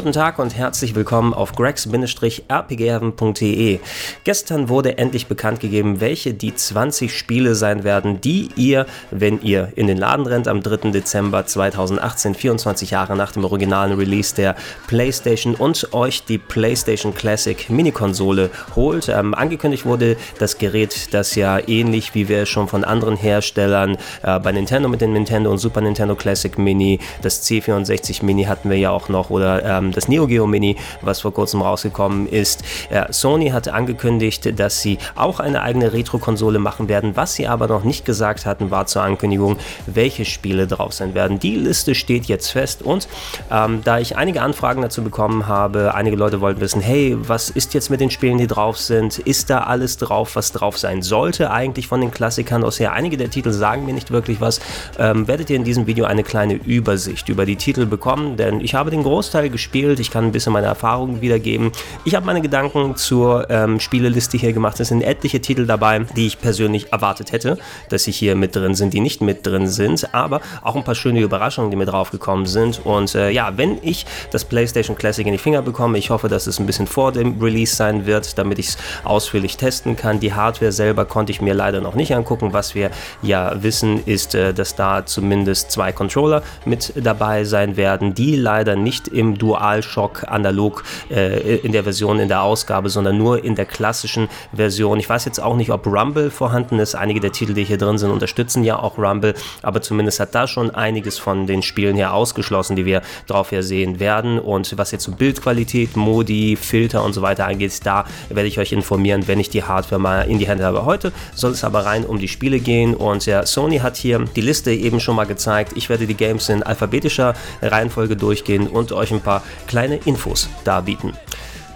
Guten Tag und herzlich willkommen auf gregs-rpgheaven.de. Gestern wurde endlich bekannt gegeben, welche die 20 Spiele sein werden, die ihr, wenn ihr in den Laden rennt am 3. Dezember 2018, 24 Jahre nach dem originalen Release der PlayStation und euch die PlayStation Classic Mini-Konsole holt. Ähm, angekündigt wurde das Gerät, das ja ähnlich wie wir schon von anderen Herstellern äh, bei Nintendo mit dem Nintendo und Super Nintendo Classic Mini, das C64 Mini hatten wir ja auch noch oder ähm, das Neo Geo Mini, was vor kurzem rausgekommen ist. Sony hatte angekündigt, dass sie auch eine eigene Retro-Konsole machen werden. Was sie aber noch nicht gesagt hatten, war zur Ankündigung, welche Spiele drauf sein werden. Die Liste steht jetzt fest und ähm, da ich einige Anfragen dazu bekommen habe, einige Leute wollten wissen, hey, was ist jetzt mit den Spielen, die drauf sind? Ist da alles drauf, was drauf sein sollte eigentlich von den Klassikern aus her? Einige der Titel sagen mir nicht wirklich was. Ähm, werdet ihr in diesem Video eine kleine Übersicht über die Titel bekommen, denn ich habe den Großteil gespielt. Ich kann ein bisschen meine Erfahrungen wiedergeben. Ich habe meine Gedanken zur ähm, Spieleliste hier gemacht. Es sind etliche Titel dabei, die ich persönlich erwartet hätte, dass sie hier mit drin sind, die nicht mit drin sind, aber auch ein paar schöne Überraschungen, die mir draufgekommen sind. Und äh, ja, wenn ich das PlayStation Classic in die Finger bekomme, ich hoffe, dass es ein bisschen vor dem Release sein wird, damit ich es ausführlich testen kann. Die Hardware selber konnte ich mir leider noch nicht angucken. Was wir ja wissen, ist, äh, dass da zumindest zwei Controller mit dabei sein werden, die leider nicht im Dual DualShock analog äh, in der Version, in der Ausgabe, sondern nur in der klassischen Version. Ich weiß jetzt auch nicht, ob Rumble vorhanden ist. Einige der Titel, die hier drin sind, unterstützen ja auch Rumble, aber zumindest hat da schon einiges von den Spielen hier ausgeschlossen, die wir drauf hier sehen werden. Und was jetzt so Bildqualität, Modi, Filter und so weiter angeht, da werde ich euch informieren, wenn ich die Hardware mal in die Hände habe. Heute soll es aber rein um die Spiele gehen und ja, Sony hat hier die Liste eben schon mal gezeigt. Ich werde die Games in alphabetischer Reihenfolge durchgehen und euch ein paar kleine Infos darbieten.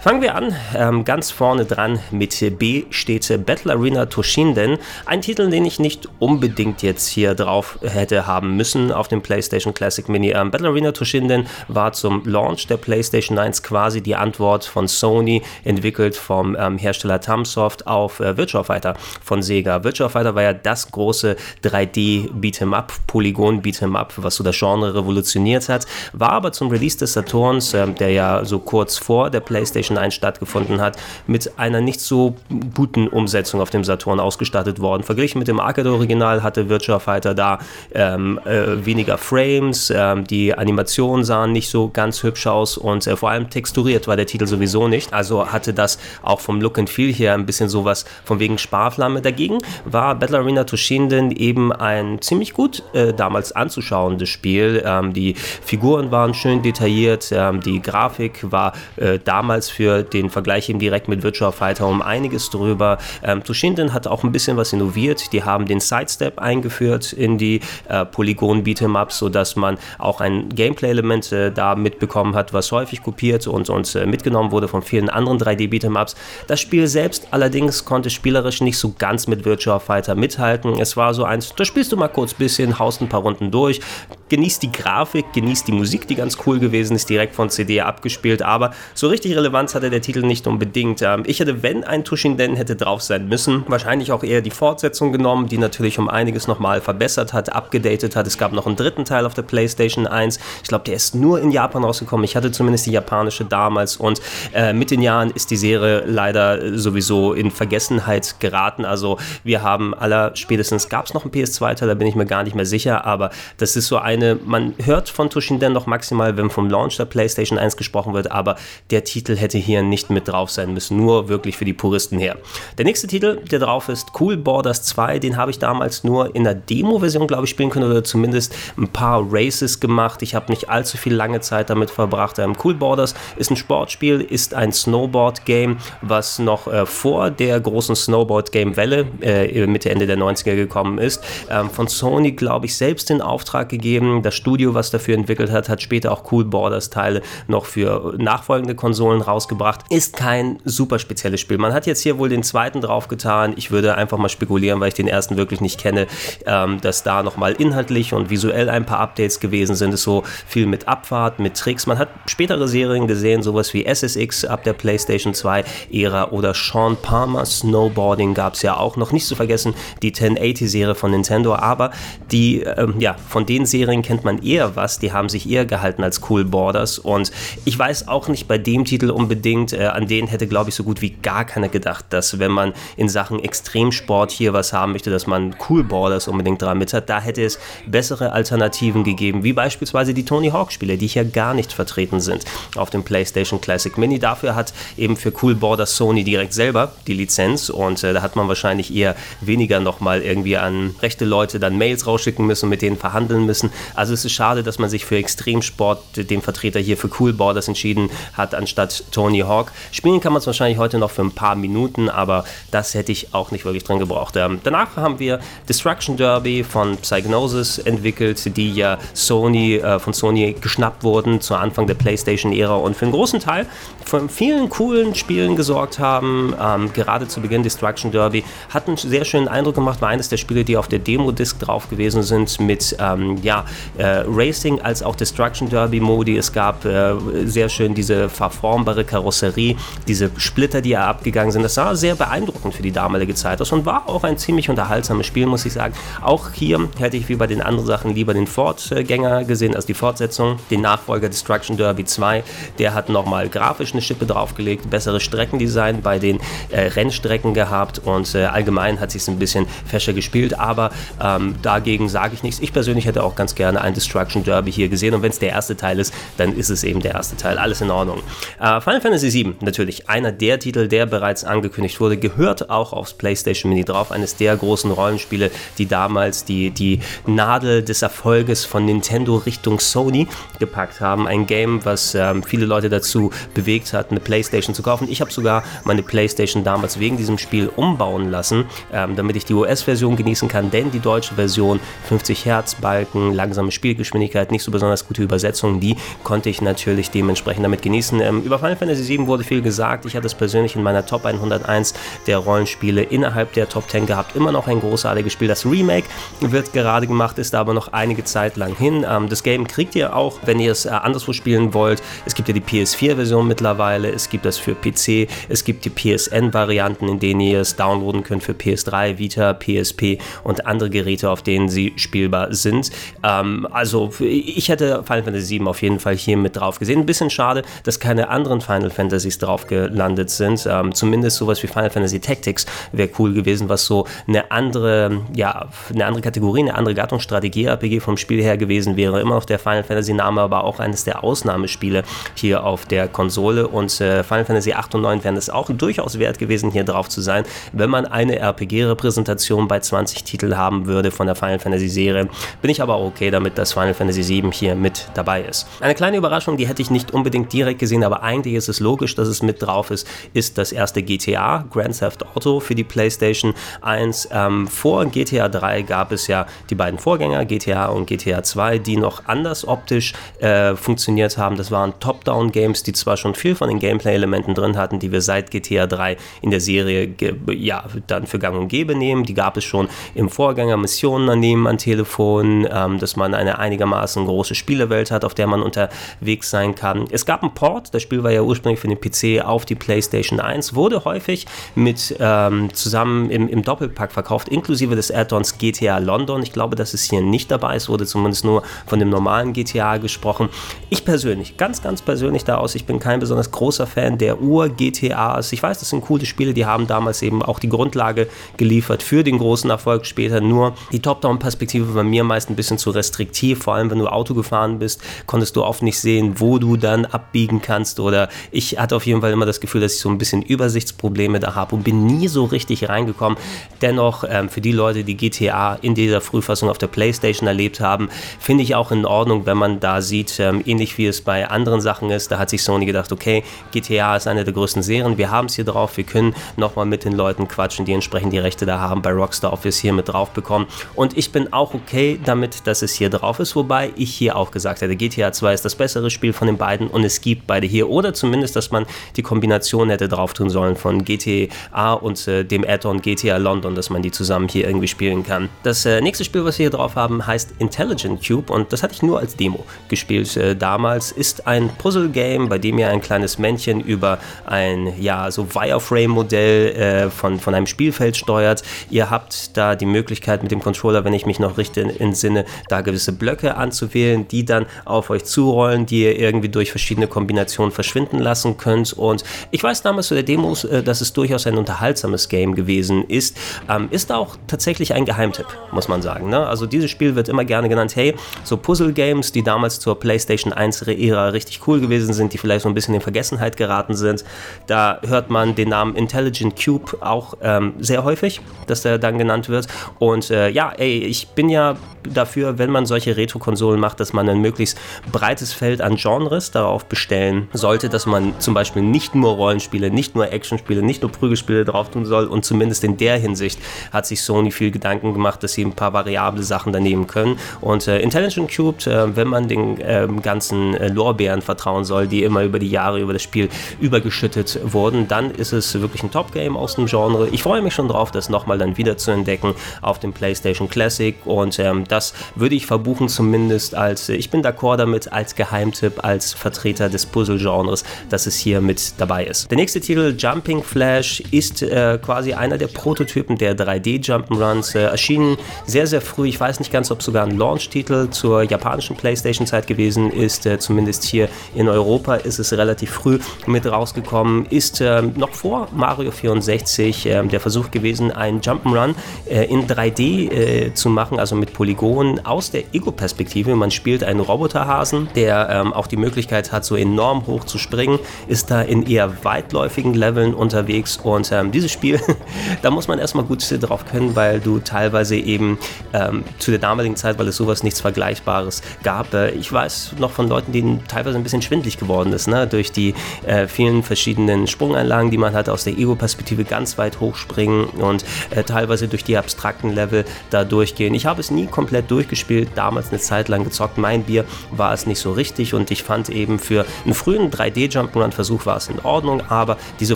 Fangen wir an, ähm, ganz vorne dran mit B steht Battle Arena Toshinden. Ein Titel, den ich nicht unbedingt jetzt hier drauf hätte haben müssen auf dem PlayStation Classic Mini. Ähm, Battle Arena Toshinden war zum Launch der PlayStation 1 quasi die Antwort von Sony, entwickelt vom ähm, Hersteller Tamsoft auf äh, Virtua Fighter von Sega. Virtua Fighter war ja das große 3D Beat'em Up, Polygon Beat'em Up, was so das Genre revolutioniert hat, war aber zum Release des Saturns, äh, der ja so kurz vor der PlayStation 1 stattgefunden hat, mit einer nicht so guten Umsetzung auf dem Saturn ausgestattet worden. Verglichen mit dem Arcade-Original hatte Virtua Fighter da ähm, äh, weniger Frames, ähm, die Animationen sahen nicht so ganz hübsch aus und äh, vor allem texturiert war der Titel sowieso nicht. Also hatte das auch vom Look and Feel her ein bisschen sowas von wegen Sparflamme. Dagegen war Battle Arena Toshinden eben ein ziemlich gut äh, damals anzuschauendes Spiel. Ähm, die Figuren waren schön detailliert, ähm, die Grafik war äh, damals für für den Vergleich eben direkt mit Virtua Fighter um einiges drüber. Ähm, Toshinden hat auch ein bisschen was innoviert. Die haben den Sidestep eingeführt in die äh, Polygon Beat'em Ups, sodass man auch ein Gameplay-Element äh, da mitbekommen hat, was häufig kopiert und, und äh, mitgenommen wurde von vielen anderen 3D Beat'em Ups. Das Spiel selbst allerdings konnte spielerisch nicht so ganz mit Virtua Fighter mithalten. Es war so eins, da spielst du mal kurz ein bisschen, haust ein paar Runden durch, genießt die Grafik, genießt die Musik, die ganz cool gewesen ist, direkt von CD abgespielt, aber so richtig Relevanz hatte der Titel nicht unbedingt. Ähm, ich hätte, wenn ein Tushinden hätte drauf sein müssen, wahrscheinlich auch eher die Fortsetzung genommen, die natürlich um einiges nochmal verbessert hat, abgedatet hat. Es gab noch einen dritten Teil auf der PlayStation 1. Ich glaube, der ist nur in Japan rausgekommen. Ich hatte zumindest die japanische damals und äh, mit den Jahren ist die Serie leider sowieso in Vergessenheit geraten. Also wir haben aller spätestens gab es noch einen PS2-Teil, da bin ich mir gar nicht mehr sicher, aber das ist so eine, man hört von Tushinden noch maximal, wenn vom Launch der PlayStation 1 gesprochen wird, aber der Titel hätte hier nicht mit drauf sein müssen, nur wirklich für die Puristen her. Der nächste Titel, der drauf ist, Cool Borders 2, den habe ich damals nur in der Demo-Version, glaube ich, spielen können oder zumindest ein paar Races gemacht. Ich habe nicht allzu viel lange Zeit damit verbracht. Ähm, cool Borders ist ein Sportspiel, ist ein Snowboard-Game, was noch äh, vor der großen Snowboard-Game-Welle äh, Mitte, Ende der 90er gekommen ist. Ähm, von Sony, glaube ich, selbst in Auftrag gegeben. Das Studio, was dafür entwickelt hat, hat später auch Cool Borders Teile noch für nachfolgende Konsolen raus rausgebracht. Ist kein super spezielles Spiel. Man hat jetzt hier wohl den zweiten draufgetan. Ich würde einfach mal spekulieren, weil ich den ersten wirklich nicht kenne, ähm, dass da nochmal inhaltlich und visuell ein paar Updates gewesen sind. Es ist so viel mit Abfahrt, mit Tricks. Man hat spätere Serien gesehen, sowas wie SSX ab der PlayStation 2 Ära oder Sean Palmer Snowboarding gab es ja auch noch. Nicht zu vergessen die 1080-Serie von Nintendo, aber die, ähm, ja, von den Serien kennt man eher was. Die haben sich eher gehalten als Cool Borders und ich weiß auch nicht bei dem Titel unbedingt, äh, an den hätte, glaube ich, so gut wie gar keiner gedacht, dass wenn man in Sachen Extremsport hier was haben möchte, dass man Cool Borders unbedingt dran mit hat. Da hätte es bessere Alternativen gegeben, wie beispielsweise die Tony Hawk Spiele, die hier gar nicht vertreten sind auf dem PlayStation Classic Mini. Dafür hat eben für Cool Borders Sony direkt selber die Lizenz und äh, da hat man wahrscheinlich eher weniger nochmal irgendwie an rechte Leute dann Mails rausschicken müssen, mit denen verhandeln müssen. Also es ist schade, dass man sich für Extremsport, den Vertreter hier für Cool Borders entschieden hat, anstatt Tony Hawk. Spielen kann man es wahrscheinlich heute noch für ein paar Minuten, aber das hätte ich auch nicht wirklich drin gebraucht. Ähm, danach haben wir Destruction Derby von Psygnosis entwickelt, die ja Sony, äh, von Sony geschnappt wurden zu Anfang der PlayStation-Ära und für einen großen Teil von vielen coolen Spielen gesorgt haben. Ähm, gerade zu Beginn Destruction Derby hat einen sehr schönen Eindruck gemacht, war eines der Spiele, die auf der Demo-Disc drauf gewesen sind mit ähm, ja, äh, Racing als auch Destruction Derby Modi. Es gab äh, sehr schön diese verformbare Karosserie, diese Splitter, die ja abgegangen sind. Das sah sehr beeindruckend für die damalige Zeit aus und war auch ein ziemlich unterhaltsames Spiel, muss ich sagen. Auch hier hätte ich wie bei den anderen Sachen lieber den Fortgänger gesehen als die Fortsetzung. Den Nachfolger Destruction Derby 2, der hat nochmal grafisch eine Schippe draufgelegt, besseres Streckendesign bei den äh, Rennstrecken gehabt und äh, allgemein hat sich ein bisschen fescher gespielt, aber ähm, dagegen sage ich nichts. Ich persönlich hätte auch ganz gerne ein Destruction Derby hier gesehen und wenn es der erste Teil ist, dann ist es eben der erste Teil. Alles in Ordnung. Äh, Final Fantasy VII, natürlich einer der Titel, der bereits angekündigt wurde, gehört auch aufs PlayStation Mini drauf. Eines der großen Rollenspiele, die damals die, die Nadel des Erfolges von Nintendo Richtung Sony gepackt haben. Ein Game, was ähm, viele Leute dazu bewegt hat, eine PlayStation zu kaufen. Ich habe sogar meine PlayStation damals wegen diesem Spiel umbauen lassen, ähm, damit ich die US-Version genießen kann, denn die deutsche Version 50 Hertz Balken, langsame Spielgeschwindigkeit, nicht so besonders gute Übersetzungen, die konnte ich natürlich dementsprechend damit genießen. Ähm, über Final Fantasy VII wurde viel gesagt. Ich hatte es persönlich in meiner Top 101 der Rollenspiele innerhalb der Top 10 gehabt. Immer noch ein großartiges Spiel. Das Remake wird gerade gemacht, ist aber noch einige Zeit lang hin. Ähm, das Game kriegt ihr auch, wenn ihr es äh, anderswo spielen wollt. Es gibt ja die PS4-Version mittlerweile, es gibt das für PC, es gibt die PSN-Varianten, in denen ihr es downloaden könnt für PS3, Vita, PSP und andere Geräte, auf denen sie spielbar sind. Ähm, also ich hätte Final Fantasy VII auf jeden Fall hier mit drauf gesehen. Ein bisschen schade, dass keine anderen Final Fantasies drauf gelandet sind. Ähm, zumindest sowas wie Final Fantasy Tactics wäre cool gewesen, was so eine andere, ja, eine andere Kategorie, eine andere Gattung Strategie-RPG vom Spiel her gewesen wäre. Immer noch der Final Fantasy Name, aber auch eines der Ausnahmespiele hier auf der Konsole und äh, Final Fantasy 8 und 9 wären es auch durchaus wert gewesen, hier drauf zu sein, wenn man eine RPG-Repräsentation bei 20 Titeln haben würde von der Final Fantasy Serie. Bin ich aber okay damit, dass Final Fantasy 7 hier mit dabei ist. Eine kleine Überraschung, die hätte ich nicht unbedingt direkt gesehen, aber eigentlich ist es logisch, dass es mit drauf ist, ist das erste GTA, Grand Theft Auto für die PlayStation 1. Ähm, vor GTA 3 gab es ja die beiden Vorgänger, GTA und GTA 2, die noch anders optisch äh, funktioniert haben. Das waren Top-Down-Games, die zwar schon viel von den Gameplay-Elementen drin hatten, die wir seit GTA 3 in der Serie ja, dann für gang und gäbe nehmen. Die gab es schon im Vorgänger, Missionen annehmen am Telefon, ähm, dass man eine einigermaßen große Spielewelt hat, auf der man unterwegs sein kann. Es gab einen Port, das Spiel war ja ursprünglich für den PC auf die PlayStation 1, wurde häufig mit ähm, zusammen im, im Doppelpack verkauft, inklusive des Add-ons GTA London. Ich glaube, das ist hier nicht dabei. Es wurde zumindest nur von dem normalen GTA gesprochen. Ich persönlich, ganz, ganz persönlich daraus, ich bin kein besonders großer Fan der Ur-GTAs. Ich weiß, das sind coole Spiele, die haben damals eben auch die Grundlage geliefert für den großen Erfolg später. Nur die Top-Down-Perspektive war mir meist ein bisschen zu restriktiv. Vor allem, wenn du Auto gefahren bist, konntest du oft nicht sehen, wo du dann abbiegen kannst. Oder ich hatte auf jeden Fall immer das Gefühl, dass ich so ein bisschen Übersichtsprobleme da habe und bin nie so richtig reingekommen. Dennoch, ähm, für die Leute, die GTA in dieser Frühfassung auf der PlayStation erlebt haben, finde ich auch in Ordnung, wenn man da sieht, ähm, ähnlich wie es bei anderen Sachen ist, da hat sich Sony gedacht, okay, GTA ist eine der größten Serien, wir haben es hier drauf, wir können nochmal mit den Leuten quatschen, die entsprechend die Rechte da haben. Bei Rockstar Office hier mit drauf bekommen. Und ich bin auch okay damit, dass es hier drauf ist, wobei ich hier auch gesagt hätte, GTA 2 ist das bessere Spiel von den beiden und es gibt beide hier oder zumindest zumindest, dass man die Kombination hätte drauf tun sollen von GTA und äh, dem Add-on GTA London, dass man die zusammen hier irgendwie spielen kann. Das äh, nächste Spiel, was wir hier drauf haben, heißt Intelligent Cube und das hatte ich nur als Demo gespielt äh, damals. Ist ein Puzzle-Game, bei dem ihr ein kleines Männchen über ein ja so Wireframe-Modell äh, von, von einem Spielfeld steuert. Ihr habt da die Möglichkeit mit dem Controller, wenn ich mich noch richtig entsinne, da gewisse Blöcke anzuwählen, die dann auf euch zurollen, die ihr irgendwie durch verschiedene Kombinationen verschwinden lassen könnt. Und ich weiß damals zu der Demos, äh, dass es durchaus ein unterhaltsames Game gewesen ist. Ähm, ist auch tatsächlich ein Geheimtipp, muss man sagen. Ne? Also dieses Spiel wird immer gerne genannt, hey, so Puzzle-Games, die damals zur PlayStation 1-Ära richtig cool gewesen sind, die vielleicht so ein bisschen in Vergessenheit geraten sind. Da hört man den Namen Intelligent Cube auch ähm, sehr häufig, dass der dann genannt wird. Und äh, ja, ey, ich bin ja dafür, wenn man solche Retro-Konsolen macht, dass man ein möglichst breites Feld an Genres darauf bestellen sollte, dass man zum Beispiel nicht nur Rollenspiele, nicht nur Actionspiele, nicht nur Prügelspiele drauf tun soll. Und zumindest in der Hinsicht hat sich Sony viel Gedanken gemacht, dass sie ein paar variable Sachen daneben können. Und äh, Intelligent Cubed, äh, wenn man den äh, ganzen Lorbeeren vertrauen soll, die immer über die Jahre über das Spiel übergeschüttet wurden, dann ist es wirklich ein Top-Game aus dem Genre. Ich freue mich schon drauf, das nochmal dann wieder zu entdecken auf dem PlayStation Classic. Und ähm, das würde ich verbuchen zumindest als, äh, ich bin d'accord damit, als Geheimtipp, als Vertreter des Puzzle-Genres, dass es hier mit dabei ist. Der nächste Titel, Jumping Flash, ist äh, quasi einer der Prototypen der 3D-Jump'n'Runs, äh, erschienen sehr, sehr früh, ich weiß nicht ganz, ob sogar ein Launch-Titel zur japanischen PlayStation-Zeit gewesen ist, äh, zumindest hier in Europa ist es relativ früh mit rausgekommen, ist äh, noch vor Mario 64 äh, der Versuch gewesen, einen Jump'n'Run äh, in 3D äh, zu machen, also mit Polygonen aus der Ego-Perspektive. Man spielt einen Roboterhasen, der ähm, auch die Möglichkeit hat, so enorm hoch zu springen, ist da in eher weitläufigen Leveln unterwegs und ähm, dieses Spiel, da muss man erstmal gut drauf können, weil du teilweise eben ähm, zu der damaligen Zeit, weil es sowas nichts Vergleichbares gab. Äh, ich weiß noch von Leuten, denen teilweise ein bisschen schwindlig geworden ist, ne? durch die äh, vielen verschiedenen Sprungeinlagen, die man hat, aus der Ego-Perspektive ganz weit hochspringen und äh, teilweise durch die abstrakten Level da durchgehen. Ich habe es nie komplett durchgespielt, damals eine Zeit lang gezockt. Mein Bier war es nicht so richtig und ich fand eben für einen frühen 3D-Jump'n'Run-Versuch war es in Ordnung, aber diese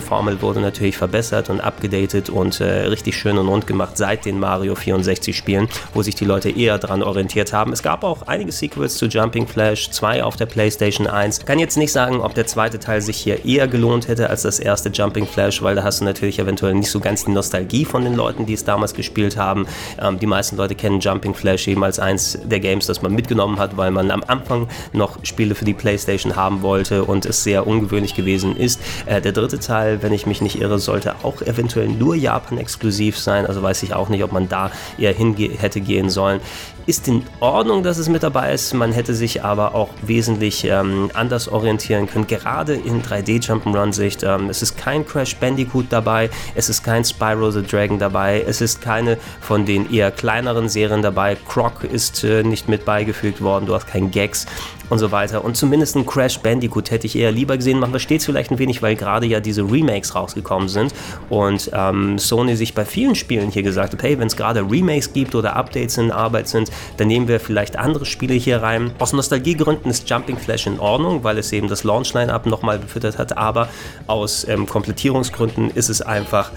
Formel wurde natürlich verbessert und abgedatet und äh, richtig schön und rund gemacht seit den Mario 64 Spielen, wo sich die Leute eher daran orientiert haben. Es gab auch einige Sequels zu Jumping Flash 2 auf der PlayStation 1. Kann jetzt nicht sagen, ob der zweite Teil sich hier eher gelohnt hätte als das erste Jumping Flash, weil da hast du natürlich eventuell nicht so ganz die Nostalgie von den Leuten, die es damals gespielt haben. Ähm, die meisten Leute kennen Jumping Flash eben als eins der Games, das man mitgenommen hat, weil man am Anfang noch Spiele für die PlayStation haben wollte und es sehr ungewöhnlich gewesen ist. Äh, der dritte Teil, wenn ich mich nicht irre, sollte auch eventuell nur Japan exklusiv sein, also weiß ich auch nicht, ob man da eher hin hätte gehen sollen ist in Ordnung, dass es mit dabei ist. Man hätte sich aber auch wesentlich ähm, anders orientieren können, gerade in 3D-Jump'n'Run-Sicht. Ähm, es ist kein Crash Bandicoot dabei, es ist kein Spyro the Dragon dabei, es ist keine von den eher kleineren Serien dabei. Croc ist äh, nicht mit beigefügt worden, du hast kein Gags und so weiter. Und zumindest ein Crash Bandicoot hätte ich eher lieber gesehen. Man versteht es vielleicht ein wenig, weil gerade ja diese Remakes rausgekommen sind und ähm, Sony sich bei vielen Spielen hier gesagt hat, hey, wenn es gerade Remakes gibt oder Updates in Arbeit sind, dann nehmen wir vielleicht andere Spiele hier rein. Aus Nostalgiegründen ist Jumping Flash in Ordnung, weil es eben das Launch-Line-Up nochmal befüttert hat, aber aus ähm, Komplettierungsgründen ist es einfach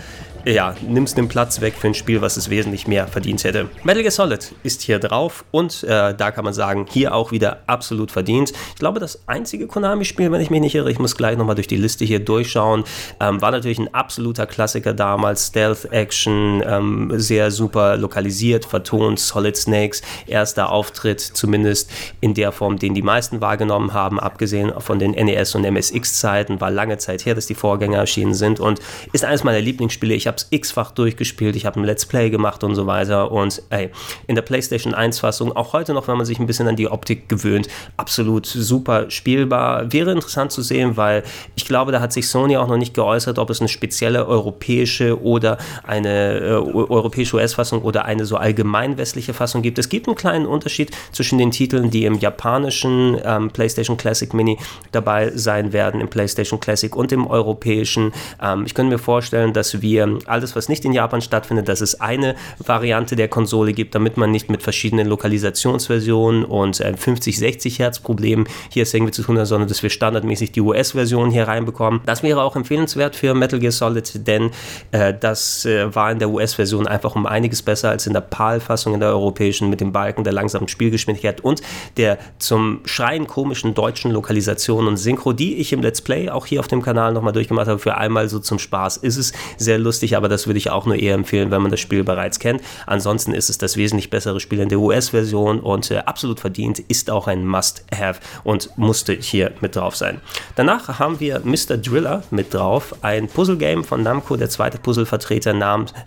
ja, nimmst den Platz weg für ein Spiel, was es wesentlich mehr verdient hätte. Metal Gear Solid ist hier drauf und äh, da kann man sagen, hier auch wieder absolut verdient. Ich glaube, das einzige Konami-Spiel, wenn ich mich nicht irre, ich muss gleich nochmal durch die Liste hier durchschauen, ähm, war natürlich ein absoluter Klassiker damals. Stealth-Action, ähm, sehr super lokalisiert, vertont, Solid Snakes, erster Auftritt, zumindest in der Form, den die meisten wahrgenommen haben, abgesehen von den NES- und MSX-Zeiten, war lange Zeit her, dass die Vorgänger erschienen sind und ist eines meiner Lieblingsspiele. Ich habe es x-fach durchgespielt, ich habe ein Let's Play gemacht und so weiter. Und ey, in der PlayStation 1-Fassung, auch heute noch, wenn man sich ein bisschen an die Optik gewöhnt, absolut super spielbar. Wäre interessant zu sehen, weil ich glaube, da hat sich Sony auch noch nicht geäußert, ob es eine spezielle europäische oder eine äh, europäische US-Fassung oder eine so allgemein westliche Fassung gibt. Es gibt einen kleinen Unterschied zwischen den Titeln, die im japanischen ähm, PlayStation Classic Mini dabei sein werden, im PlayStation Classic und im europäischen. Ähm, ich könnte mir vorstellen, dass wir alles, was nicht in Japan stattfindet, dass es eine Variante der Konsole gibt, damit man nicht mit verschiedenen Lokalisationsversionen und äh, 50, 60 Hertz Problemen hier irgendwie zu tun hat, sondern dass wir standardmäßig die US-Version hier reinbekommen. Das wäre auch empfehlenswert für Metal Gear Solid, denn äh, das äh, war in der US-Version einfach um einiges besser als in der PAL-Fassung in der europäischen mit dem Balken der langsamen Spielgeschwindigkeit und der zum Schreien komischen deutschen Lokalisation und Synchro, die ich im Let's Play auch hier auf dem Kanal nochmal durchgemacht habe. Für einmal so zum Spaß ist es sehr lustig, aber das würde ich auch nur eher empfehlen, wenn man das Spiel bereits kennt. Ansonsten ist es das wesentlich bessere Spiel in der US-Version und äh, absolut verdient, ist auch ein Must-Have und musste hier mit drauf sein. Danach haben wir Mr. Driller mit drauf, ein Puzzle-Game von Namco, der zweite Puzzle-Vertreter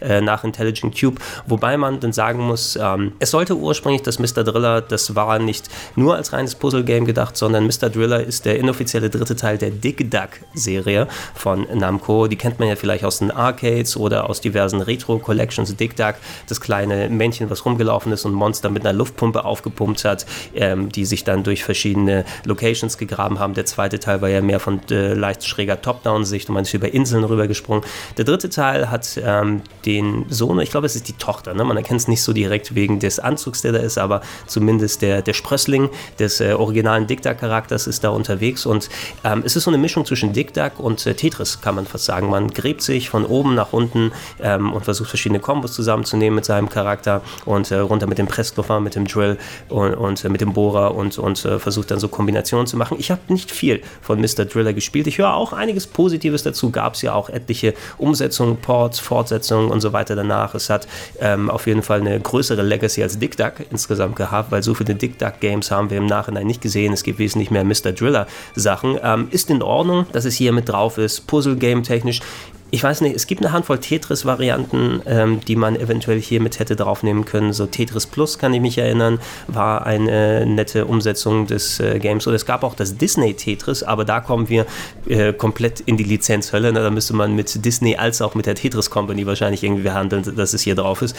äh, nach Intelligent Cube, wobei man dann sagen muss, ähm, es sollte ursprünglich das Mr. Driller, das war nicht nur als reines Puzzle-Game gedacht, sondern Mr. Driller ist der inoffizielle dritte Teil der Dig Duck-Serie von Namco. Die kennt man ja vielleicht aus den Arcades oder aus diversen Retro-Collections. Dig Duck, das kleine Männchen, was rumgelaufen ist und Monster mit einer Luftpumpe aufgepumpt hat, ähm, die sich dann durch verschiedene Locations gegraben haben. Der zweite Teil war ja mehr von äh, leicht schräger Top-Down-Sicht und man ist über Inseln rübergesprungen. Der dritte Teil hat ähm, den Sohn, ich glaube, es ist die Tochter, ne? man erkennt es nicht so direkt wegen des Anzugs, der da ist, aber zumindest der, der Sprössling des äh, originalen Dig Duck-Charakters ist da unterwegs und ähm, es ist so eine Mischung zwischen Dig Duck und äh, Tetris, kann man fast sagen. Man gräbt sich von oben nach unten ähm, und versucht verschiedene Kombos zusammenzunehmen mit seinem Charakter und äh, runter mit dem Pressluffer, mit dem Drill und, und äh, mit dem Bohrer und, und äh, versucht dann so Kombinationen zu machen. Ich habe nicht viel von Mr. Driller gespielt. Ich höre auch einiges Positives dazu. Gab es ja auch etliche Umsetzungen, Ports, Fortsetzungen und so weiter danach. Es hat ähm, auf jeden Fall eine größere Legacy als Dick Duck insgesamt gehabt, weil so viele Dick Duck Games haben wir im Nachhinein nicht gesehen. Es gibt wesentlich mehr Mr. Driller Sachen. Ähm, ist in Ordnung, dass es hier mit drauf ist. Puzzle Game technisch ich weiß nicht, es gibt eine Handvoll Tetris-Varianten, ähm, die man eventuell hier mit hätte draufnehmen können. So Tetris Plus, kann ich mich erinnern, war eine nette Umsetzung des äh, Games. Oder es gab auch das Disney Tetris, aber da kommen wir äh, komplett in die Lizenzhölle. Ne? Da müsste man mit Disney als auch mit der Tetris Company wahrscheinlich irgendwie handeln, dass es hier drauf ist.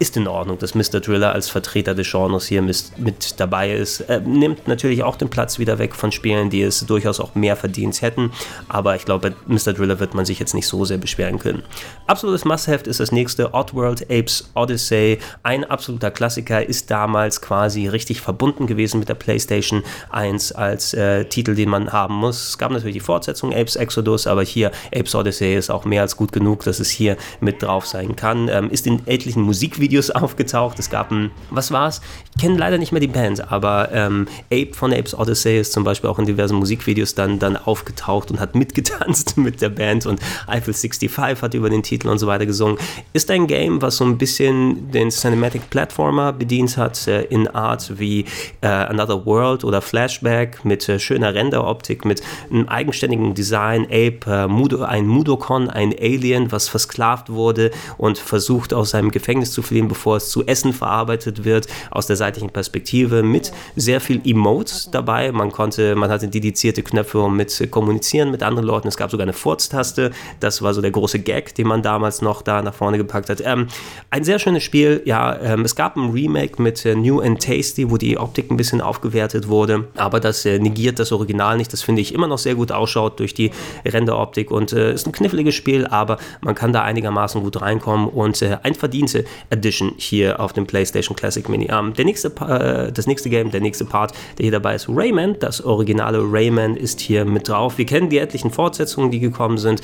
Ist in Ordnung, dass Mr. Driller als Vertreter des Genres hier mit, mit dabei ist. Äh, nimmt natürlich auch den Platz wieder weg von Spielen, die es durchaus auch mehr verdient hätten. Aber ich glaube, Mr. Driller wird man sich jetzt nicht so sehr beschweren können. Absolutes Must-Have ist das nächste Oddworld Apes Odyssey. Ein absoluter Klassiker ist damals quasi richtig verbunden gewesen mit der PlayStation 1 als äh, Titel, den man haben muss. Es gab natürlich die Fortsetzung Apes Exodus, aber hier Apes Odyssey ist auch mehr als gut genug, dass es hier mit drauf sein kann. Ähm, ist in etlichen Musikvideos aufgetaucht. Es gab ein, was war es? Ich kenne leider nicht mehr die Band, aber ähm, Ape von Apes Odyssey ist zum Beispiel auch in diversen Musikvideos dann, dann aufgetaucht und hat mitgetanzt mit der Band und Eiffel 65 hat über den Titel und so weiter gesungen. Ist ein Game, was so ein bisschen den Cinematic Platformer bedient hat, äh, in Art wie äh, Another World oder Flashback mit äh, schöner Renderoptik, mit einem eigenständigen Design. Ape, äh, Mudo, ein Mudokon, ein Alien, was versklavt wurde und versucht aus seinem Gefängnis zu fliehen, bevor es zu Essen verarbeitet wird, aus der seitlichen Perspektive, mit sehr viel Emotes dabei. Man konnte, man hatte dedizierte Knöpfe, um mit kommunizieren mit anderen Leuten. Es gab sogar eine Furztaste. Das war so der große Gag, den man damals noch da nach vorne gepackt hat. Ähm, ein sehr schönes Spiel, ja, ähm, es gab ein Remake mit äh, New and Tasty, wo die Optik ein bisschen aufgewertet wurde, aber das äh, negiert das Original nicht. Das finde ich immer noch sehr gut ausschaut durch die Renderoptik und äh, ist ein kniffliges Spiel, aber man kann da einigermaßen gut reinkommen und äh, ein verdiente Edition hier auf dem PlayStation Classic Mini. Ähm, der nächste, äh, das nächste Game, der nächste Part, der hier dabei ist, Rayman. Das originale Rayman ist hier mit drauf. Wir kennen die etlichen Fortsetzungen, die gekommen sind.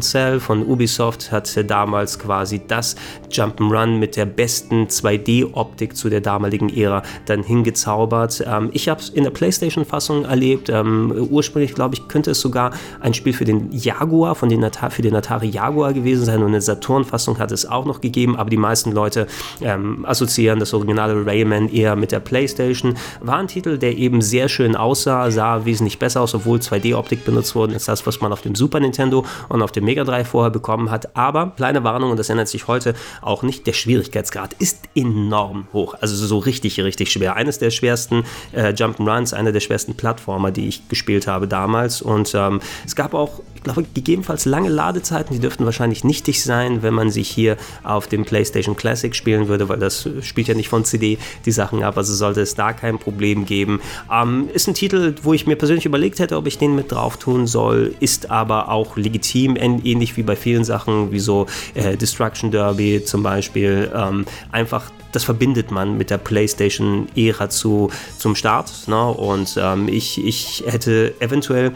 Michel Ancel von Ubisoft hat damals quasi das Jump'n'Run mit der besten 2D-Optik zu der damaligen Ära dann hingezaubert. Ähm, ich habe es in der PlayStation-Fassung erlebt. Ähm, ursprünglich, glaube ich, könnte es sogar ein Spiel für den Jaguar, von den Atari, für den Atari Jaguar gewesen sein und eine Saturn-Fassung hat es auch noch gegeben, aber die meisten Leute ähm, assoziieren das originale Rayman eher mit der PlayStation. War ein Titel, der eben sehr schön aussah, sah wesentlich besser aus, obwohl 2D-Optik benutzt wurde, als das, was man auf dem Super Nintendo und auf dem Mega Drive vorher bekommen hat. Aber, kleine Warnung, und das ändert sich heute auch nicht, der Schwierigkeitsgrad ist enorm hoch. Also so richtig, richtig schwer. Eines der schwersten äh, Jump'n'Runs, einer der schwersten Plattformer, die ich gespielt habe damals. Und ähm, es gab auch, ich glaube, gegebenenfalls lange Ladezeiten. Die dürften wahrscheinlich nichtig sein, wenn man sich hier auf dem PlayStation Classic spielen würde, weil das spielt ja nicht von CD die Sachen ab. Also sollte es da kein Problem geben. Ähm, ist ein Titel, wo ich mir persönlich überlegt hätte, ob ich den mit drauf tun soll, ist aber auch legitim. Ähnlich wie bei vielen Sachen, wie so äh, Destruction Derby zum Beispiel. Ähm, einfach das verbindet man mit der PlayStation-Ära zu, zum Start. Ne? Und ähm, ich, ich hätte eventuell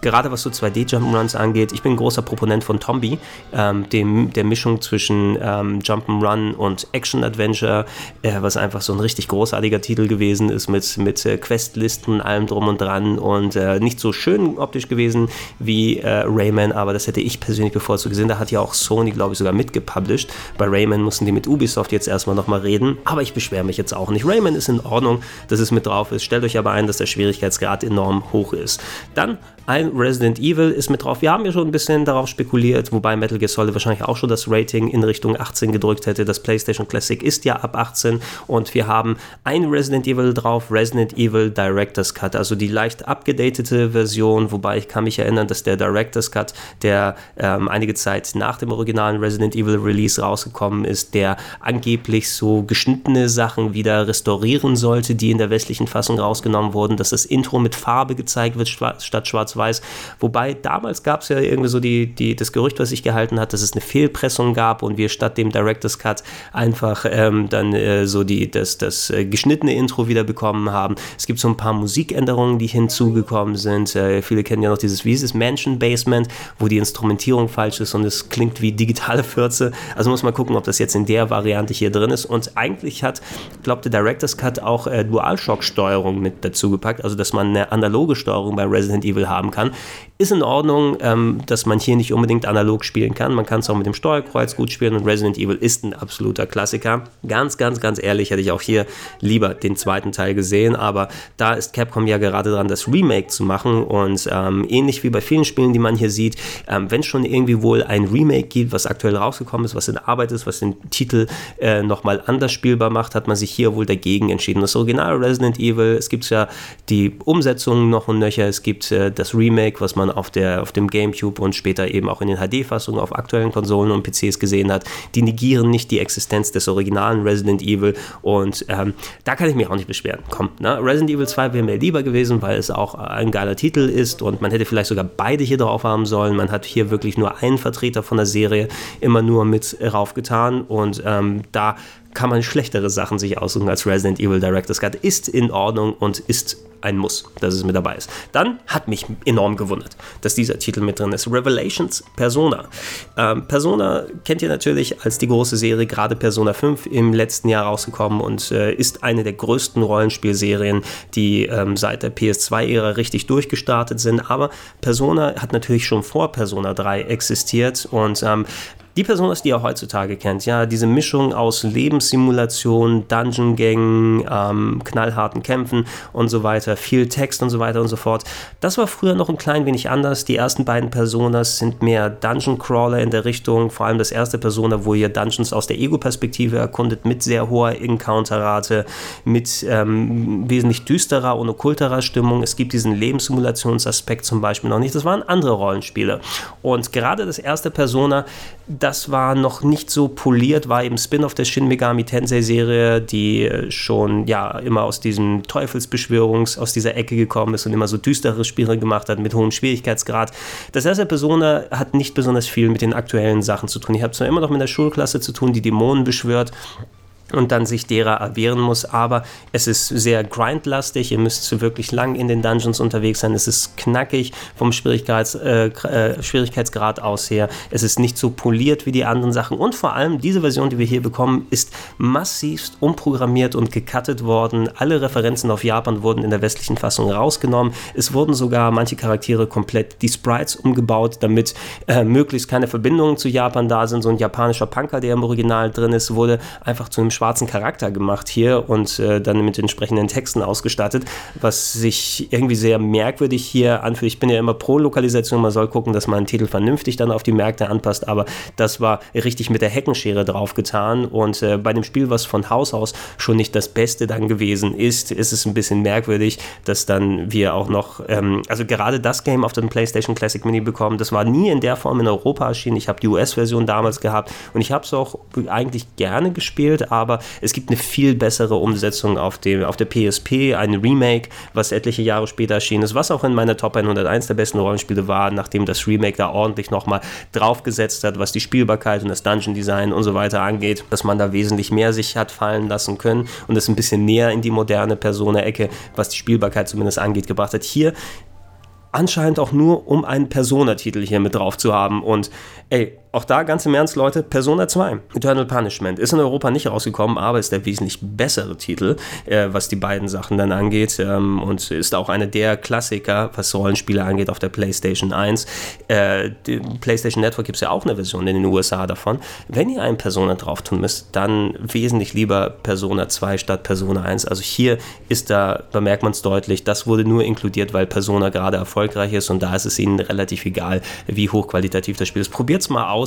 gerade was so 2D-Jump'n'Runs angeht, ich bin ein großer Proponent von Tombi, ähm, dem, der Mischung zwischen ähm, Jump'n'Run und Action-Adventure, äh, was einfach so ein richtig großartiger Titel gewesen ist mit, mit äh, Questlisten, allem drum und dran und äh, nicht so schön optisch gewesen wie äh, Rayman, aber das hätte ich persönlich bevorzugt gesehen. Da hat ja auch Sony, glaube ich, sogar mitgepublished. Bei Rayman mussten die mit Ubisoft jetzt erstmal nochmal reden, aber ich beschwere mich jetzt auch nicht. Rayman ist in Ordnung, dass es mit drauf ist. Stellt euch aber ein, dass der Schwierigkeitsgrad enorm hoch ist. Dann ein Resident Evil ist mit drauf. Wir haben ja schon ein bisschen darauf spekuliert, wobei Metal Gear Solid wahrscheinlich auch schon das Rating in Richtung 18 gedrückt hätte. Das PlayStation Classic ist ja ab 18 und wir haben ein Resident Evil drauf, Resident Evil Director's Cut, also die leicht abgedatete Version, wobei ich kann mich erinnern, dass der Director's Cut, der ähm, einige Zeit nach dem originalen Resident Evil Release rausgekommen ist, der angeblich so geschnittene Sachen wieder restaurieren sollte, die in der westlichen Fassung rausgenommen wurden, dass das Intro mit Farbe gezeigt wird statt schwarz weiß. Wobei damals gab es ja irgendwie so die, die, das Gerücht, was sich gehalten hat, dass es eine Fehlpressung gab und wir statt dem Director's Cut einfach ähm, dann äh, so die, das, das äh, geschnittene Intro wieder bekommen haben. Es gibt so ein paar Musikänderungen, die hinzugekommen sind. Äh, viele kennen ja noch dieses, wie ist es, Mansion Basement, wo die Instrumentierung falsch ist und es klingt wie digitale Fürze. Also muss man gucken, ob das jetzt in der Variante hier drin ist. Und eigentlich hat, glaube der Director's Cut auch äh, DualShock-Steuerung mit dazu gepackt, also dass man eine analoge Steuerung bei Resident Evil haben kann. Ist in Ordnung, ähm, dass man hier nicht unbedingt analog spielen kann. Man kann es auch mit dem Steuerkreuz gut spielen und Resident Evil ist ein absoluter Klassiker. Ganz, ganz, ganz ehrlich hätte ich auch hier lieber den zweiten Teil gesehen, aber da ist Capcom ja gerade dran, das Remake zu machen und ähm, ähnlich wie bei vielen Spielen, die man hier sieht, ähm, wenn es schon irgendwie wohl ein Remake gibt, was aktuell rausgekommen ist, was in Arbeit ist, was den Titel äh, nochmal anders spielbar macht, hat man sich hier wohl dagegen entschieden. Das Original Resident Evil, es gibt ja die Umsetzung noch und nöcher, es gibt äh, das Remake, was man auf, der, auf dem GameCube und später eben auch in den HD-Fassungen auf aktuellen Konsolen und PCs gesehen hat, die negieren nicht die Existenz des originalen Resident Evil und ähm, da kann ich mich auch nicht beschweren. Komm, ne? Resident Evil 2 wäre mir lieber gewesen, weil es auch ein geiler Titel ist und man hätte vielleicht sogar beide hier drauf haben sollen. Man hat hier wirklich nur einen Vertreter von der Serie immer nur mit raufgetan und ähm, da kann man schlechtere Sachen sich aussuchen als Resident Evil Director's Cut. Ist in Ordnung und ist ein Muss, dass es mit dabei ist. Dann hat mich enorm gewundert, dass dieser Titel mit drin ist. Revelations Persona. Ähm, Persona kennt ihr natürlich als die große Serie, gerade Persona 5 im letzten Jahr rausgekommen und äh, ist eine der größten Rollenspielserien, die ähm, seit der PS2-Ära richtig durchgestartet sind. Aber Persona hat natürlich schon vor Persona 3 existiert und ähm, die Personas, die ihr heutzutage kennt, ja, diese Mischung aus Lebenssimulation, Dungeon-Gängen, ähm, knallharten Kämpfen und so weiter, viel Text und so weiter und so fort, das war früher noch ein klein wenig anders. Die ersten beiden Personas sind mehr Dungeon-Crawler in der Richtung, vor allem das erste Persona, wo ihr Dungeons aus der Ego-Perspektive erkundet, mit sehr hoher Encounter-Rate, mit ähm, wesentlich düsterer und okkulterer Stimmung. Es gibt diesen Lebenssimulationsaspekt zum Beispiel noch nicht. Das waren andere Rollenspiele. Und gerade das erste Persona, das war noch nicht so poliert, war eben Spin-off der Shin Megami Tensei Serie, die schon ja immer aus diesem Teufelsbeschwörungs, aus dieser Ecke gekommen ist und immer so düstere Spiele gemacht hat mit hohem Schwierigkeitsgrad. Das erste Persona hat nicht besonders viel mit den aktuellen Sachen zu tun. Ich habe zwar immer noch mit der Schulklasse zu tun, die Dämonen beschwört, und dann sich derer erwehren muss. Aber es ist sehr grindlastig. Ihr müsst wirklich lang in den Dungeons unterwegs sein. Es ist knackig vom Schwierigkeits, äh, äh, Schwierigkeitsgrad aus her. Es ist nicht so poliert wie die anderen Sachen. Und vor allem diese Version, die wir hier bekommen, ist massivst umprogrammiert und gecuttet worden. Alle Referenzen auf Japan wurden in der westlichen Fassung rausgenommen. Es wurden sogar manche Charaktere komplett die Sprites umgebaut, damit äh, möglichst keine Verbindungen zu Japan da sind. So ein japanischer Punker, der im Original drin ist, wurde einfach zu einem schwarzen Charakter gemacht hier und äh, dann mit entsprechenden Texten ausgestattet, was sich irgendwie sehr merkwürdig hier anfühlt. Ich bin ja immer pro Lokalisation, man soll gucken, dass man einen Titel vernünftig dann auf die Märkte anpasst, aber das war richtig mit der Heckenschere draufgetan und äh, bei dem Spiel, was von Haus aus schon nicht das Beste dann gewesen ist, ist es ein bisschen merkwürdig, dass dann wir auch noch, ähm, also gerade das Game auf dem PlayStation Classic Mini bekommen, das war nie in der Form in Europa erschienen. Ich habe die US-Version damals gehabt und ich habe es auch eigentlich gerne gespielt, aber aber es gibt eine viel bessere Umsetzung auf, dem, auf der PSP, ein Remake, was etliche Jahre später erschienen ist, was auch in meiner Top 101 der besten Rollenspiele war, nachdem das Remake da ordentlich nochmal draufgesetzt hat, was die Spielbarkeit und das Dungeon Design und so weiter angeht, dass man da wesentlich mehr sich hat fallen lassen können und es ein bisschen näher in die moderne Persona-Ecke, was die Spielbarkeit zumindest angeht, gebracht hat. Hier anscheinend auch nur, um einen Persona-Titel hier mit drauf zu haben und ey, auch da ganz im Ernst, Leute, Persona 2, Eternal Punishment, ist in Europa nicht rausgekommen, aber ist der wesentlich bessere Titel, äh, was die beiden Sachen dann angeht ähm, und ist auch einer der Klassiker, was Rollenspiele angeht, auf der PlayStation 1. Äh, PlayStation Network gibt es ja auch eine Version in den USA davon. Wenn ihr einen Persona drauf tun müsst, dann wesentlich lieber Persona 2 statt Persona 1. Also hier ist da, bemerkt man es deutlich, das wurde nur inkludiert, weil Persona gerade erfolgreich ist und da ist es ihnen relativ egal, wie hochqualitativ das Spiel ist. Probiert es mal aus,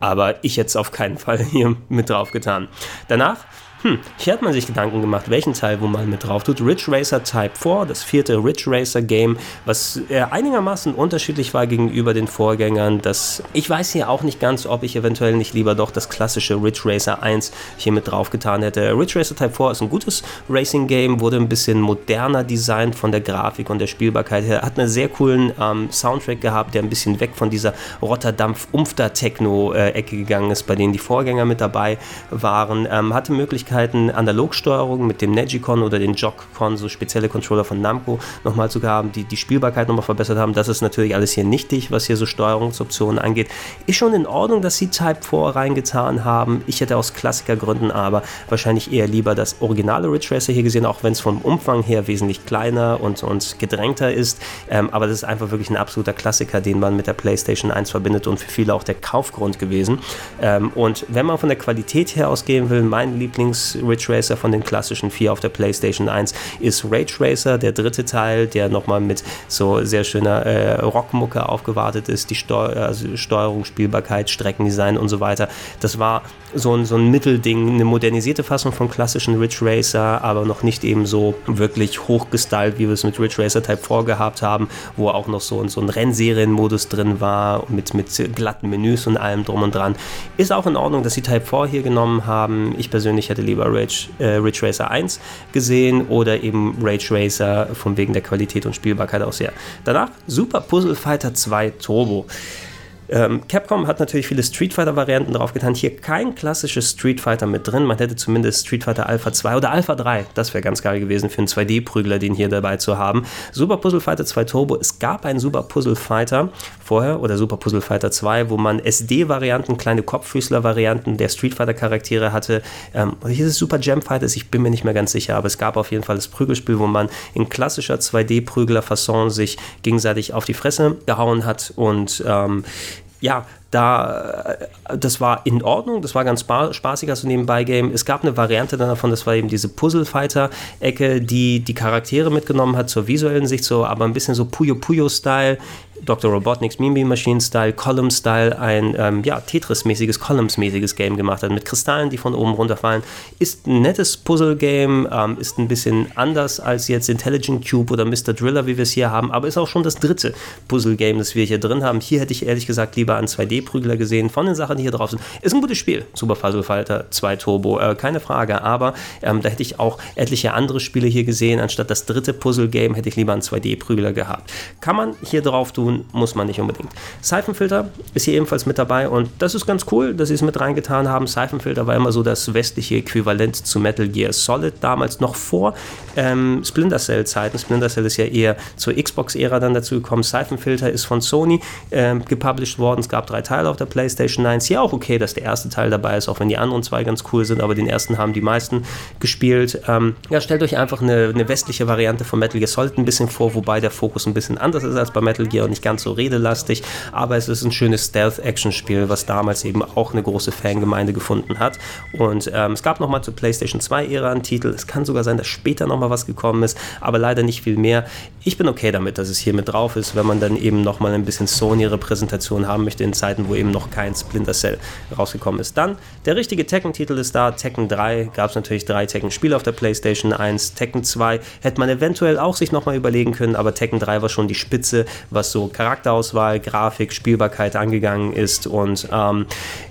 aber ich hätte es auf keinen Fall hier mit drauf getan. Danach hm, hier hat man sich Gedanken gemacht, welchen Teil wo man mit drauf tut. Ridge Racer Type 4, das vierte Ridge Racer Game, was äh, einigermaßen unterschiedlich war gegenüber den Vorgängern. Das, ich weiß hier auch nicht ganz, ob ich eventuell nicht lieber doch das klassische Ridge Racer 1 hier mit drauf getan hätte. Ridge Racer Type 4 ist ein gutes Racing Game, wurde ein bisschen moderner designt von der Grafik und der Spielbarkeit her. Hat einen sehr coolen ähm, Soundtrack gehabt, der ein bisschen weg von dieser Rotterdampf-Umfter-Techno-Ecke äh, gegangen ist, bei denen die Vorgänger mit dabei waren. Ähm, hatte Möglichkeit Möglichkeiten, Analogsteuerung mit dem Negicon oder den Jock-Con, so spezielle Controller von Namco, nochmal zu haben, die die Spielbarkeit nochmal verbessert haben. Das ist natürlich alles hier nichtig, was hier so Steuerungsoptionen angeht. Ist schon in Ordnung, dass sie Type 4 reingetan haben. Ich hätte aus Klassikergründen aber wahrscheinlich eher lieber das originale Ridge Racer hier gesehen, auch wenn es vom Umfang her wesentlich kleiner und, und gedrängter ist. Ähm, aber das ist einfach wirklich ein absoluter Klassiker, den man mit der PlayStation 1 verbindet und für viele auch der Kaufgrund gewesen. Ähm, und wenn man von der Qualität her ausgehen will, mein Lieblings Lieblings-Ridge Racer von den klassischen vier auf der PlayStation 1 ist Rage Racer, der dritte Teil, der nochmal mit so sehr schöner äh, Rockmucke aufgewartet ist, die Steu also Steuerung, Spielbarkeit, Streckendesign und so weiter. Das war so ein, so ein Mittelding, eine modernisierte Fassung vom klassischen Ridge Racer, aber noch nicht eben so wirklich hochgestylt, wie wir es mit Ridge Racer Type 4 gehabt haben, wo auch noch so, so ein Rennserienmodus drin war, mit, mit glatten Menüs und allem drum und dran. Ist auch in Ordnung, dass sie Type 4 hier genommen haben. Ich persönlich hätte lieber Rage, äh, Ridge Racer 1 gesehen oder eben Rage Racer von wegen der Qualität und Spielbarkeit aus her. Danach Super Puzzle Fighter 2 Turbo. Ähm, Capcom hat natürlich viele Street Fighter-Varianten draufgetan. Hier kein klassisches Street Fighter mit drin. Man hätte zumindest Street Fighter Alpha 2 oder Alpha 3. Das wäre ganz geil gewesen für einen 2D-Prügler, den hier dabei zu haben. Super Puzzle Fighter 2 Turbo. Es gab einen Super Puzzle Fighter vorher oder Super Puzzle Fighter 2, wo man SD-Varianten, kleine Kopffüßler-Varianten der Street Fighter-Charaktere hatte. Ähm, hier ist es Super Jam Fighters. Ich bin mir nicht mehr ganz sicher, aber es gab auf jeden Fall das Prügelspiel, wo man in klassischer 2D-Prügler-Fasson sich gegenseitig auf die Fresse gehauen hat und ähm, ja, da, äh, das war in Ordnung, das war ganz spaßig als Nebenbei-Game. Es gab eine Variante davon, das war eben diese Puzzle-Fighter-Ecke, die die Charaktere mitgenommen hat zur visuellen Sicht, so aber ein bisschen so Puyo Puyo-Style, Dr. Robotnik's Mimi Machine Style, Column Style, ein ähm, ja, Tetris-mäßiges, Columns-mäßiges Game gemacht hat mit Kristallen, die von oben runterfallen. Ist ein nettes Puzzle-Game, ähm, ist ein bisschen anders als jetzt Intelligent Cube oder Mr. Driller, wie wir es hier haben, aber ist auch schon das dritte Puzzle-Game, das wir hier drin haben. Hier hätte ich ehrlich gesagt lieber einen 2D-Prügler gesehen von den Sachen, die hier drauf sind. Ist ein gutes Spiel, Super Puzzle Fighter 2 Turbo, äh, keine Frage, aber ähm, da hätte ich auch etliche andere Spiele hier gesehen. Anstatt das dritte Puzzle-Game hätte ich lieber einen 2D-Prügler gehabt. Kann man hier drauf tun, muss man nicht unbedingt. Siphonfilter ist hier ebenfalls mit dabei und das ist ganz cool, dass sie es mit reingetan haben. Siphonfilter war immer so das westliche Äquivalent zu Metal Gear Solid, damals noch vor ähm, Splinter Cell Zeiten. Splinter Cell ist ja eher zur Xbox-Ära dann dazu gekommen. Siphonfilter ist von Sony ähm, gepublished worden. Es gab drei Teile auf der PlayStation 1. Hier auch okay, dass der erste Teil dabei ist, auch wenn die anderen zwei ganz cool sind, aber den ersten haben die meisten gespielt. Ähm, ja, stellt euch einfach eine, eine westliche Variante von Metal Gear Solid ein bisschen vor, wobei der Fokus ein bisschen anders ist als bei Metal Gear und nicht ganz so redelastig, aber es ist ein schönes Stealth-Action-Spiel, was damals eben auch eine große Fangemeinde gefunden hat. Und ähm, es gab nochmal zur PlayStation 2-Ära einen Titel. Es kann sogar sein, dass später nochmal was gekommen ist, aber leider nicht viel mehr. Ich bin okay damit, dass es hier mit drauf ist, wenn man dann eben nochmal ein bisschen Sony-Repräsentation haben möchte in Zeiten, wo eben noch kein Splinter Cell rausgekommen ist. Dann der richtige Tekken-Titel ist da. Tekken 3 gab es natürlich drei Tekken-Spiele auf der PlayStation 1. Tekken 2 hätte man eventuell auch sich nochmal überlegen können, aber Tekken 3 war schon die Spitze, was so Charakterauswahl, Grafik, Spielbarkeit angegangen ist und ähm,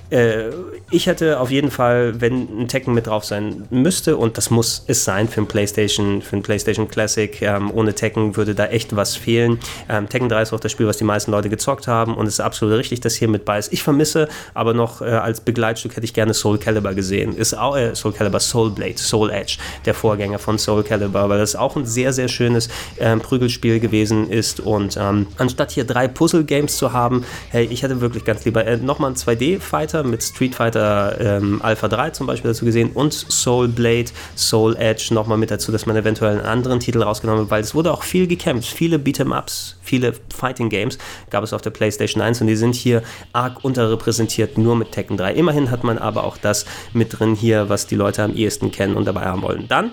äh, ich hätte auf jeden Fall, wenn ein Tekken mit drauf sein müsste, und das muss es sein für ein PlayStation, für ein PlayStation Classic, ähm, ohne Tekken würde da echt was fehlen. Ähm, Tekken 3 ist auch das Spiel, was die meisten Leute gezockt haben und es ist absolut richtig, dass hier mit bei ist. Ich vermisse aber noch äh, als Begleitstück hätte ich gerne Soul Calibur gesehen. Ist auch äh, Soul Calibur, Soul Blade, Soul Edge, der Vorgänger von Soul Calibur, weil das auch ein sehr, sehr schönes ähm, Prügelspiel gewesen ist und ähm, anstatt hier drei Puzzle-Games zu haben, hey, ich hätte wirklich ganz lieber äh, nochmal einen 2D-Fighter Fighter mit Street Fighter ähm, Alpha 3 zum Beispiel dazu gesehen und Soul Blade, Soul Edge nochmal mit dazu, dass man eventuell einen anderen Titel rausgenommen hat, weil es wurde auch viel gekämpft, viele Beat'em-Ups, viele Fighting Games gab es auf der PlayStation 1 und die sind hier arg unterrepräsentiert, nur mit Tekken 3. Immerhin hat man aber auch das mit drin hier, was die Leute am ehesten kennen und dabei haben wollen. Dann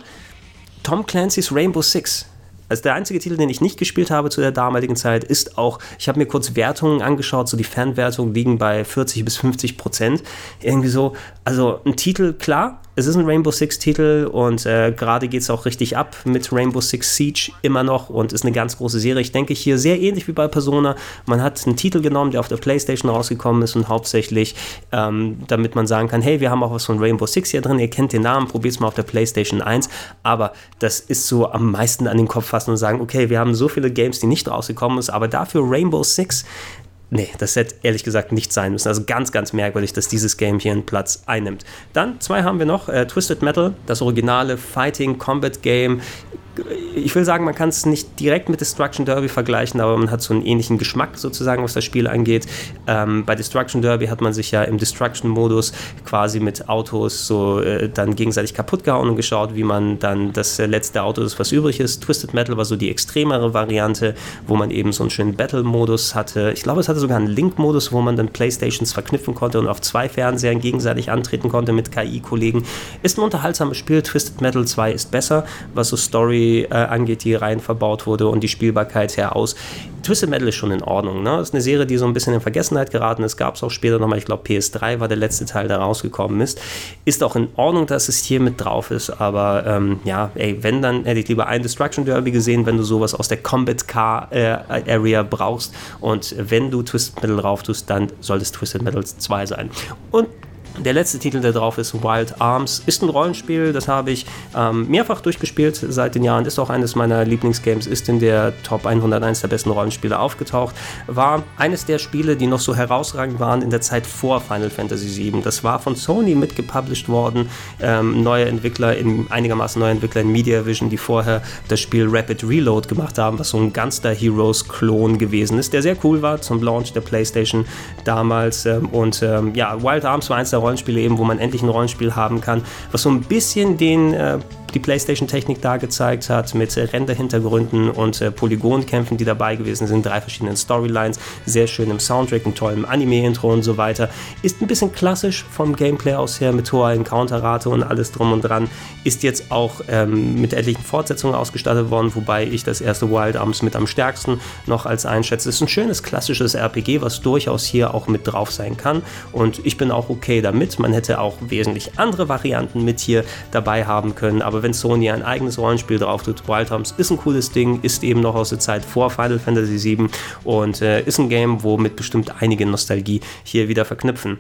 Tom Clancy's Rainbow Six also der einzige Titel, den ich nicht gespielt habe zu der damaligen Zeit, ist auch, ich habe mir kurz Wertungen angeschaut, so die Fanwertungen liegen bei 40 bis 50 Prozent. Irgendwie so, also ein Titel, klar, es ist ein Rainbow Six Titel und äh, gerade geht es auch richtig ab mit Rainbow Six Siege immer noch und ist eine ganz große Serie. Ich denke hier sehr ähnlich wie bei Persona. Man hat einen Titel genommen, der auf der PlayStation rausgekommen ist und hauptsächlich, ähm, damit man sagen kann, hey, wir haben auch was von Rainbow Six hier drin, ihr kennt den Namen, probiert es mal auf der PlayStation 1. Aber das ist so am meisten an den Kopf fassen und sagen, okay, wir haben so viele Games, die nicht rausgekommen sind, aber dafür Rainbow Six Nee, das hätte ehrlich gesagt nicht sein müssen. Also ganz, ganz merkwürdig, dass dieses Game hier einen Platz einnimmt. Dann zwei haben wir noch: äh, Twisted Metal, das originale Fighting Combat Game ich will sagen, man kann es nicht direkt mit Destruction Derby vergleichen, aber man hat so einen ähnlichen Geschmack sozusagen, was das Spiel angeht. Ähm, bei Destruction Derby hat man sich ja im Destruction-Modus quasi mit Autos so äh, dann gegenseitig kaputt gehauen und geschaut, wie man dann das äh, letzte Auto ist, was übrig ist. Twisted Metal war so die extremere Variante, wo man eben so einen schönen Battle-Modus hatte. Ich glaube, es hatte sogar einen Link-Modus, wo man dann Playstations verknüpfen konnte und auf zwei Fernsehern gegenseitig antreten konnte mit KI-Kollegen. Ist ein unterhaltsames Spiel. Twisted Metal 2 ist besser, was so Story äh, angeht, die rein verbaut wurde und die Spielbarkeit her aus. Twisted Metal ist schon in Ordnung. Ne? Das ist eine Serie, die so ein bisschen in Vergessenheit geraten ist. Gab es auch später nochmal, ich glaube PS3 war der letzte Teil, der rausgekommen ist. Ist auch in Ordnung, dass es hier mit drauf ist, aber ähm, ja, ey, wenn, dann hätte ich lieber ein Destruction Derby gesehen, wenn du sowas aus der Combat Car äh, Area brauchst und wenn du Twisted Metal drauf tust, dann soll es Twisted Metal 2 sein. Und der letzte Titel, der drauf ist, Wild Arms, ist ein Rollenspiel, das habe ich ähm, mehrfach durchgespielt seit den Jahren, ist auch eines meiner Lieblingsgames, ist in der Top 101 der besten Rollenspiele aufgetaucht, war eines der Spiele, die noch so herausragend waren in der Zeit vor Final Fantasy VII. Das war von Sony mitgepublished worden, ähm, neue Entwickler, in, einigermaßen neue Entwickler in Media Vision, die vorher das Spiel Rapid Reload gemacht haben, was so ein Gunstar Heroes Klon gewesen ist, der sehr cool war zum Launch der PlayStation damals. Ähm, und ähm, ja, Wild Arms war eines der Rollenspiele eben, wo man endlich ein Rollenspiel haben kann, was so ein bisschen den äh, die PlayStation-Technik da gezeigt hat, mit Render-Hintergründen und äh, Polygonkämpfen, die dabei gewesen sind, drei verschiedenen Storylines, sehr schönem Soundtrack, einem tollen Anime-Intro und so weiter. Ist ein bisschen klassisch vom Gameplay aus her, mit hoher Encounter-Rate und alles drum und dran. Ist jetzt auch ähm, mit etlichen Fortsetzungen ausgestattet worden, wobei ich das erste Wild Arms mit am stärksten noch als einschätze. Ist ein schönes klassisches RPG, was durchaus hier auch mit drauf sein kann und ich bin auch okay damit. Man hätte auch wesentlich andere Varianten mit hier dabei haben können, aber wenn Sony ein eigenes Rollenspiel drauf tut. Wild Arms ist ein cooles Ding, ist eben noch aus der Zeit vor Final Fantasy VII und äh, ist ein Game, wo mit bestimmt einige Nostalgie hier wieder verknüpfen.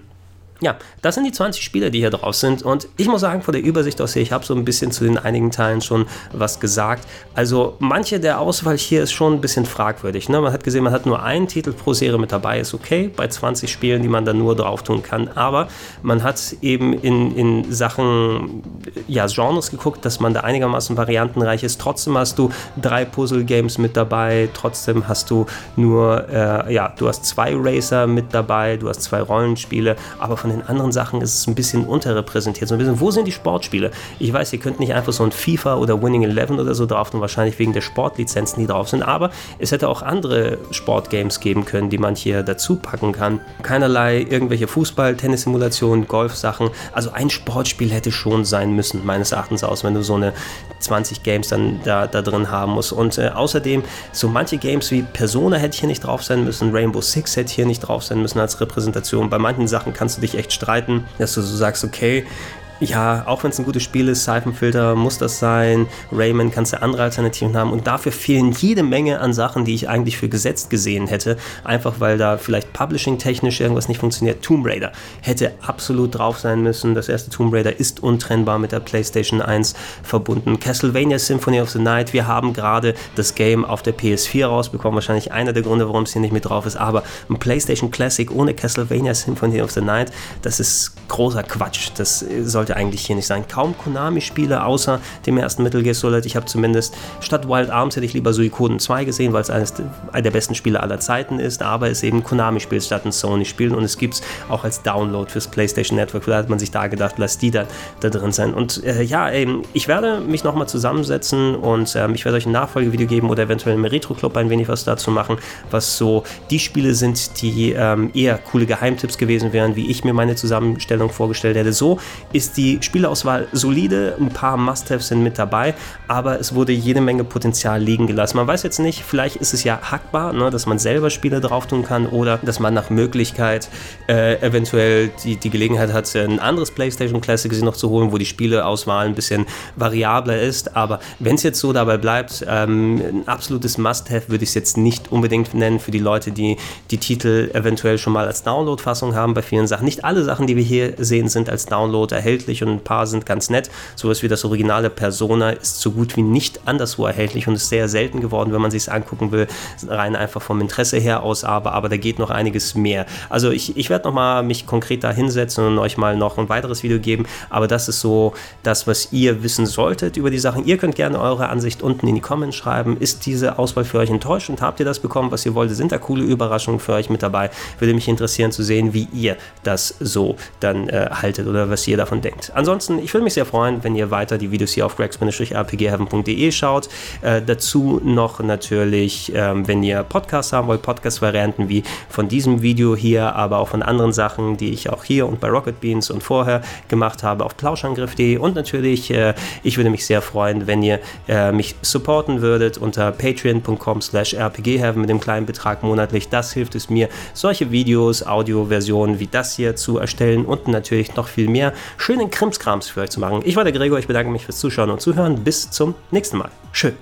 Ja, das sind die 20 Spiele, die hier drauf sind. Und ich muss sagen, von der Übersicht aus hier, ich habe so ein bisschen zu den einigen Teilen schon was gesagt. Also manche der Auswahl hier ist schon ein bisschen fragwürdig. Ne? Man hat gesehen, man hat nur einen Titel pro Serie mit dabei, ist okay, bei 20 Spielen, die man dann nur drauf tun kann. Aber man hat eben in, in Sachen ja, Genres geguckt, dass man da einigermaßen variantenreich ist. Trotzdem hast du drei Puzzle-Games mit dabei, trotzdem hast du nur, äh, ja, du hast zwei Racer mit dabei, du hast zwei Rollenspiele, aber von den anderen Sachen ist es ein bisschen unterrepräsentiert. So ein bisschen, wo sind die Sportspiele? Ich weiß, ihr könnt nicht einfach so ein FIFA oder Winning Eleven oder so drauf tun, wahrscheinlich wegen der Sportlizenzen, die drauf sind, aber es hätte auch andere Sportgames geben können, die man hier dazu packen kann. Keinerlei irgendwelche Fußball, Tennissimulationen, Golfsachen. Also ein Sportspiel hätte schon sein müssen, meines Erachtens aus, wenn du so eine 20 Games dann da, da drin haben musst. Und äh, außerdem, so manche Games wie Persona hätte hier nicht drauf sein müssen, Rainbow Six hätte hier nicht drauf sein müssen als Repräsentation. Bei manchen Sachen kannst du dich echt streiten, dass du so sagst, okay, ja, auch wenn es ein gutes Spiel ist, Seifenfilter muss das sein, Rayman kannst du andere Alternativen haben und dafür fehlen jede Menge an Sachen, die ich eigentlich für gesetzt gesehen hätte, einfach weil da vielleicht publishing-technisch irgendwas nicht funktioniert. Tomb Raider hätte absolut drauf sein müssen. Das erste Tomb Raider ist untrennbar mit der PlayStation 1 verbunden. Castlevania Symphony of the Night, wir haben gerade das Game auf der PS4 rausbekommen, wahrscheinlich einer der Gründe, warum es hier nicht mit drauf ist, aber ein PlayStation Classic ohne Castlevania Symphony of the Night, das ist großer Quatsch. Das sollte eigentlich hier nicht sein. Kaum Konami-Spiele außer dem ersten Metal Gear Solid. Ich habe zumindest statt Wild Arms hätte ich lieber Suikoden 2 gesehen, weil es eines der besten Spiele aller Zeiten ist, aber es eben Konami-Spiel statt ein Sony-Spiel und es gibt es auch als Download fürs PlayStation Network. Vielleicht hat man sich da gedacht, lass die dann da drin sein. Und äh, ja, eben, ich werde mich nochmal zusammensetzen und ähm, ich werde euch ein Nachfolgevideo geben oder eventuell im Retro Club ein wenig was dazu machen, was so die Spiele sind, die ähm, eher coole Geheimtipps gewesen wären, wie ich mir meine Zusammenstellung vorgestellt hätte. So ist die Spielauswahl solide, ein paar Must-Haves sind mit dabei, aber es wurde jede Menge Potenzial liegen gelassen. Man weiß jetzt nicht, vielleicht ist es ja hackbar, ne, dass man selber Spiele drauf tun kann oder dass man nach Möglichkeit äh, eventuell die, die Gelegenheit hat, ein anderes PlayStation Classic sich noch zu holen, wo die Spieleauswahl ein bisschen variabler ist. Aber wenn es jetzt so dabei bleibt, ähm, ein absolutes Must-Have würde ich es jetzt nicht unbedingt nennen für die Leute, die die Titel eventuell schon mal als Download-Fassung haben bei vielen Sachen. Nicht alle Sachen, die wir hier sehen, sind als Download erhältlich und ein paar sind ganz nett. Sowas wie das originale Persona ist so gut wie nicht anderswo erhältlich und ist sehr selten geworden, wenn man sich es angucken will, rein einfach vom Interesse her aus, aber, aber da geht noch einiges mehr. Also ich, ich werde nochmal konkret da hinsetzen und euch mal noch ein weiteres Video geben, aber das ist so das, was ihr wissen solltet über die Sachen. Ihr könnt gerne eure Ansicht unten in die Comments schreiben. Ist diese Auswahl für euch enttäuschend? Habt ihr das bekommen, was ihr wolltet? Sind da coole Überraschungen für euch mit dabei? Würde mich interessieren zu sehen, wie ihr das so dann äh, haltet oder was ihr davon denkt. Ansonsten, ich würde mich sehr freuen, wenn ihr weiter die Videos hier auf gregs-rpgheaven.de schaut. Äh, dazu noch natürlich, ähm, wenn ihr Podcasts haben wollt, Podcast-Varianten wie von diesem Video hier, aber auch von anderen Sachen, die ich auch hier und bei Rocket Beans und vorher gemacht habe auf plauschangriff.de und natürlich, äh, ich würde mich sehr freuen, wenn ihr äh, mich supporten würdet unter patreon.com slash rpgheaven mit dem kleinen Betrag monatlich. Das hilft es mir, solche Videos, Audioversionen wie das hier zu erstellen und natürlich noch viel mehr schönen Krimskrams für euch zu machen. Ich war der Gregor, ich bedanke mich fürs Zuschauen und Zuhören. Bis zum nächsten Mal. Schön.